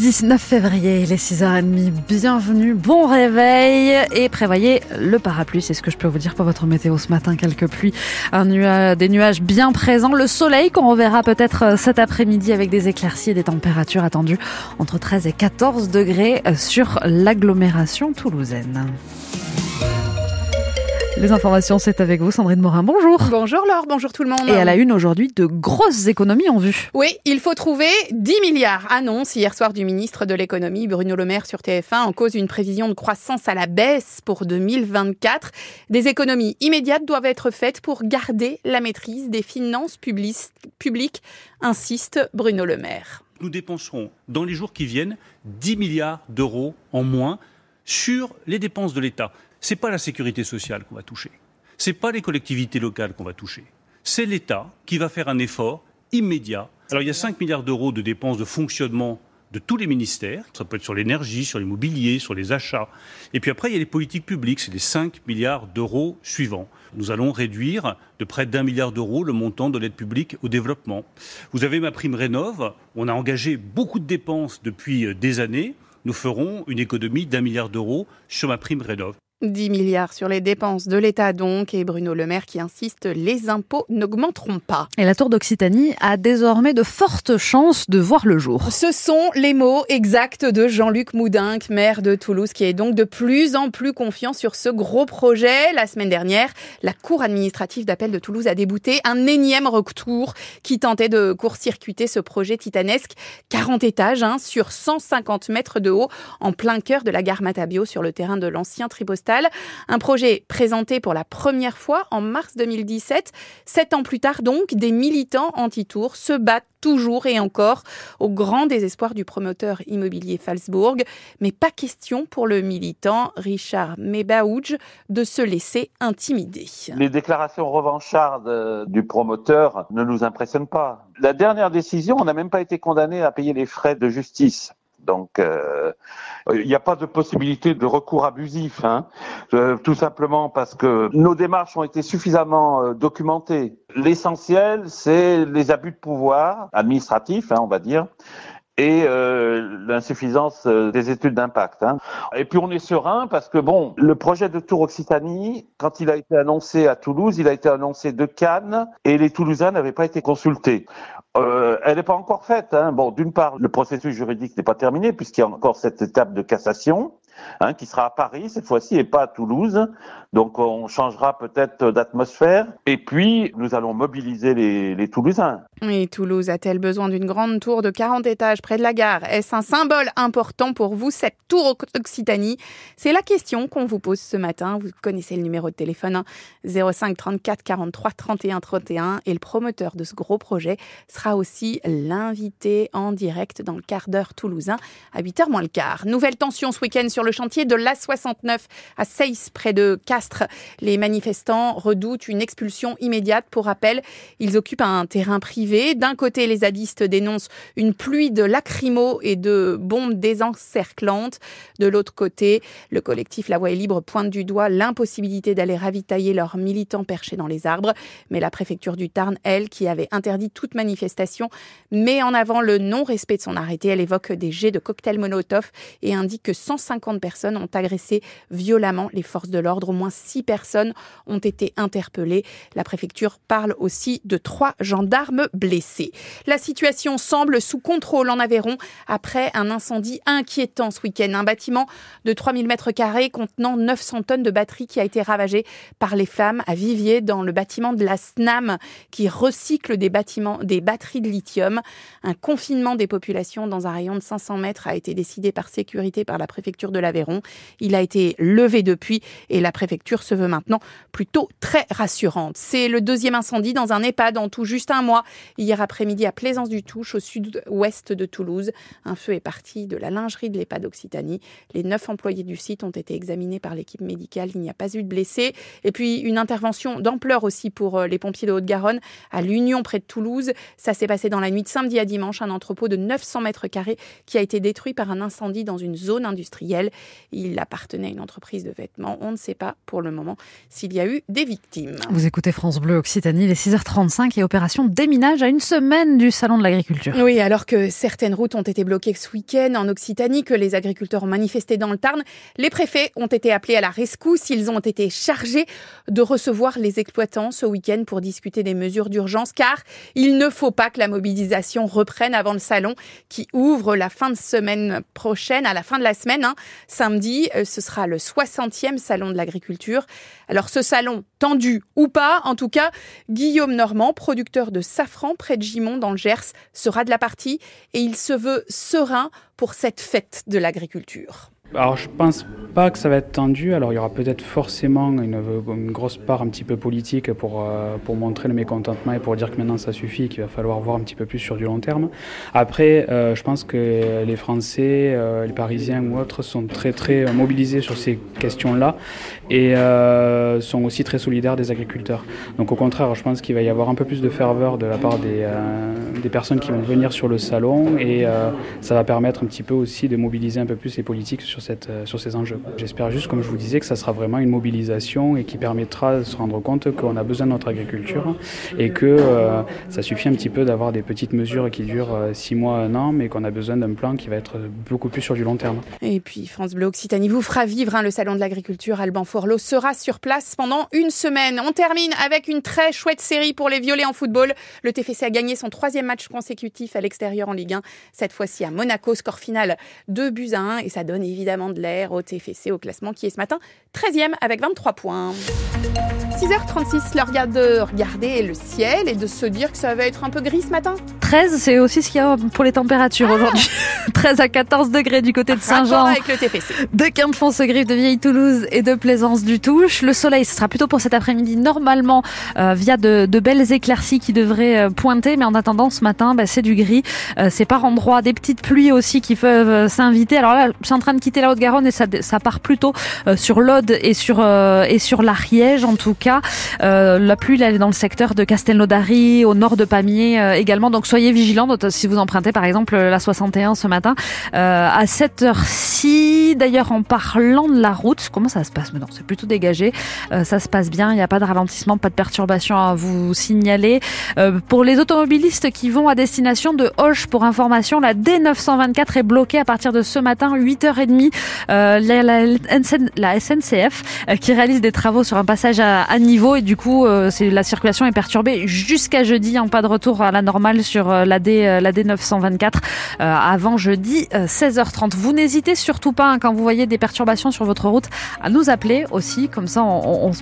19 février, les 6h30, bienvenue, bon réveil. Et prévoyez le parapluie, c'est ce que je peux vous dire pour votre météo ce matin, quelques pluies, des nuages bien présents, le soleil qu'on reverra peut-être cet après-midi avec des éclaircies et des températures attendues entre 13 et 14 degrés sur l'agglomération toulousaine. Les informations, c'est avec vous, Sandrine Morin. Bonjour. Bonjour Laure, bonjour tout le monde. Et à la une aujourd'hui, de grosses économies en vue. Oui, il faut trouver 10 milliards. Annonce hier soir du ministre de l'économie, Bruno Le Maire, sur TF1, en cause d'une prévision de croissance à la baisse pour 2024. Des économies immédiates doivent être faites pour garder la maîtrise des finances publiques, insiste Bruno Le Maire. Nous dépenserons dans les jours qui viennent 10 milliards d'euros en moins sur les dépenses de l'État c'est pas la sécurité sociale qu'on va toucher. C'est pas les collectivités locales qu'on va toucher. C'est l'État qui va faire un effort immédiat. Alors il y a 5 milliards d'euros de dépenses de fonctionnement de tous les ministères. Ça peut être sur l'énergie, sur l'immobilier, sur les achats. Et puis après, il y a les politiques publiques. C'est les 5 milliards d'euros suivants. Nous allons réduire de près d'un milliard d'euros le montant de l'aide publique au développement. Vous avez ma prime Rénov. On a engagé beaucoup de dépenses depuis des années. Nous ferons une économie d'un milliard d'euros sur ma prime Rénov. 10 milliards sur les dépenses de l'État donc, et Bruno Le Maire qui insiste, les impôts n'augmenteront pas. Et la Tour d'Occitanie a désormais de fortes chances de voir le jour. Ce sont les mots exacts de Jean-Luc Moudinque, maire de Toulouse, qui est donc de plus en plus confiant sur ce gros projet. La semaine dernière, la Cour administrative d'appel de Toulouse a débouté un énième retour qui tentait de court-circuiter ce projet titanesque. 40 étages hein, sur 150 mètres de haut, en plein cœur de la gare Matabio sur le terrain de l'ancien Un projet présenté pour la première fois en mars 2017. Sept ans plus tard donc, des militants anti-tour se battent toujours et encore au grand désespoir du promoteur immobilier Falsbourg. Mais pas question pour le militant Richard Mebaouj de se laisser intimider. Les déclarations revanchardes du promoteur ne nous impressionnent pas. La dernière décision, on n'a même pas été condamné à payer les frais de justice. Donc, euh, il n'y a pas de possibilité de recours abusif, hein. euh, tout simplement parce que nos démarches ont été suffisamment euh, documentées. L'essentiel, c'est les abus de pouvoir administratifs, hein, on va dire, et l'insuffisance des études d'impact. Hein. Et puis on est serein parce que bon, le projet de Tour Occitanie, quand il a été annoncé à Toulouse, il a été annoncé de Cannes et les Toulousains n'avaient pas été consultés. Euh, elle n'est pas encore faite. Hein. Bon, d'une part, le processus juridique n'est pas terminé puisqu'il y a encore cette étape de cassation hein, qui sera à Paris cette fois-ci et pas à Toulouse. Donc on changera peut-être d'atmosphère. Et puis nous allons mobiliser les, les Toulousains. Et Toulouse a-t-elle besoin d'une grande tour de 40 étages près de la gare? Est-ce un symbole important pour vous, cette tour Occitanie? C'est la question qu'on vous pose ce matin. Vous connaissez le numéro de téléphone 05 34 43 31 31 et le promoteur de ce gros projet sera aussi l'invité en direct dans le quart d'heure toulousain à 8h moins le quart. Nouvelle tension ce week-end sur le chantier de l'A69 à Seyss près de Castres. Les manifestants redoutent une expulsion immédiate. Pour rappel, ils occupent un terrain privé. D'un côté, les zadistes dénoncent une pluie de lacrymos et de bombes désencerclantes. De l'autre côté, le collectif La Voix est libre pointe du doigt l'impossibilité d'aller ravitailler leurs militants perchés dans les arbres. Mais la préfecture du Tarn, elle, qui avait interdit toute manifestation, met en avant le non-respect de son arrêté. Elle évoque des jets de cocktails Molotov et indique que 150 personnes ont agressé violemment les forces de l'ordre. Au moins six personnes ont été interpellées. La préfecture parle aussi de trois gendarmes blessés. La situation semble sous contrôle en Aveyron après un incendie inquiétant ce week-end. Un bâtiment de 3000 mètres carrés contenant 900 tonnes de batteries qui a été ravagé par les flammes à Vivier dans le bâtiment de la SNAM qui recycle des bâtiments, des batteries de lithium. Un confinement des populations dans un rayon de 500 mètres a été décidé par sécurité par la préfecture de l'Aveyron. Il a été levé depuis et la préfecture se veut maintenant plutôt très rassurante. C'est le deuxième incendie dans un EHPAD en tout juste un mois. Hier après-midi à Plaisance-du-Touche, au sud-ouest de Toulouse. Un feu est parti de la lingerie de l'EHPAD Occitanie. Les neuf employés du site ont été examinés par l'équipe médicale. Il n'y a pas eu de blessés. Et puis une intervention d'ampleur aussi pour euh, les pompiers de Haute-Garonne à l'Union près de Toulouse. Ça s'est passé dans la nuit de samedi à dimanche. Un entrepôt de 900 mètres carrés qui a été détruit par un incendie dans une zone industrielle. Il appartenait à une entreprise de vêtements. On ne sait pas pour le moment s'il y a eu des victimes. Vous écoutez France Bleu Occitanie, les 6h35 et opération déminage à une semaine du Salon de l'agriculture. Oui, alors que certaines routes ont été bloquées ce week-end en Occitanie, que les agriculteurs ont manifesté dans le Tarn, les préfets ont été appelés à la rescousse. Ils ont été chargés de recevoir les exploitants ce week-end pour discuter des mesures d'urgence, car il ne faut pas que la mobilisation reprenne avant le salon qui ouvre la fin de semaine prochaine, à la fin de la semaine. Hein. Samedi, euh, ce sera le 60e salon de l'agriculture. Alors ce salon, tendu ou pas, en tout cas, Guillaume Normand, producteur de safran près de Gimont dans le Gers, sera de la partie et il se veut serein pour cette fête de l'agriculture. Alors je pense pas que ça va être tendu. Alors il y aura peut-être forcément une, grosse part un petit peu politique pour, euh, pour montrer le mécontentement et pour dire que maintenant ça suffit, qu'il va falloir voir un petit peu plus sur du long terme. Après, euh, je pense que les Français, euh, les Parisiens ou autres sont très très mobilisés sur ces questions-là et sont aussi très solidaires des agriculteurs. Donc au contraire, je pense qu'il va y avoir un peu plus de ferveur de la part des, des personnes qui vont venir sur le salon et euh, ça va permettre un petit peu aussi de mobiliser un peu plus les politiques sur, cette, sur ces enjeux. J'espère juste, comme je vous disais, que ça sera vraiment une mobilisation et qui permettra de se rendre compte qu'on a besoin de notre agriculture et que ça suffit un petit peu d'avoir des petites mesures qui durent six mois, un an, mais qu'on a besoin d'un plan qui va être beaucoup plus sur du long terme. Et puis France Bleu Occitanie vous fera vivre hein, le salon de l'agriculture Alban Forlot sera sur place pendant une semaine. On termine avec une très chouette série pour les violets en football. Le TFC a gagné son troisième match consécutif à l'extérieur en Ligue 1, cette fois-ci à Monaco, score final 2 buts à 1 et ça donne évidemment de l'air au TFC au classement qui est ce matin 13e avec 23 points. 6h36, l'heure de regarder le ciel et de se dire que ça va être un peu gris ce matin 13, c'est aussi ce qu'il y a pour les températures ah aujourd'hui. 13 à 14 degrés du côté de Saint-Jean. avec le TFC. De Quinte-Fonce-Griffe, de Vieille-Toulouse et de Plaisance du Touche. Le soleil, ce sera plutôt pour cet après-midi, normalement, euh, via de, de, belles éclaircies qui devraient euh, pointer. Mais en attendant, ce matin, bah, c'est du gris. Euh, c'est par endroits, des petites pluies aussi qui peuvent euh, s'inviter. Alors là, je suis en train de quitter la Haute-Garonne et ça, part plutôt euh, sur l'Aude et sur, et sur l'Ariège, en tout cas. la pluie, elle est dans le secteur de Castelnaudary, au nord de Pamiers également. Donc soyez vigilants si vous empruntez, par exemple, la 61 ce matin à 7h6. D'ailleurs, en parlant de la route, comment ça se passe? Maintenant C'est plutôt dégagé. Ça se passe bien. Il n'y a pas de ralentissement, pas de perturbation à vous signaler. Pour les automobilistes qui vont à destination de Hoche, pour information, la D924 est bloquée à partir de ce matin, 8h30. Euh, la, SNCF qui réalise des travaux sur un passage à, niveau et du coup, c'est la circulation est perturbée jusqu'à jeudi. En pas de retour à la normale sur la D, la D924 avant jeudi 16h30. Vous n'hésitez surtout pas hein, quand vous voyez des perturbations sur votre route à nous appeler aussi, comme ça on, on se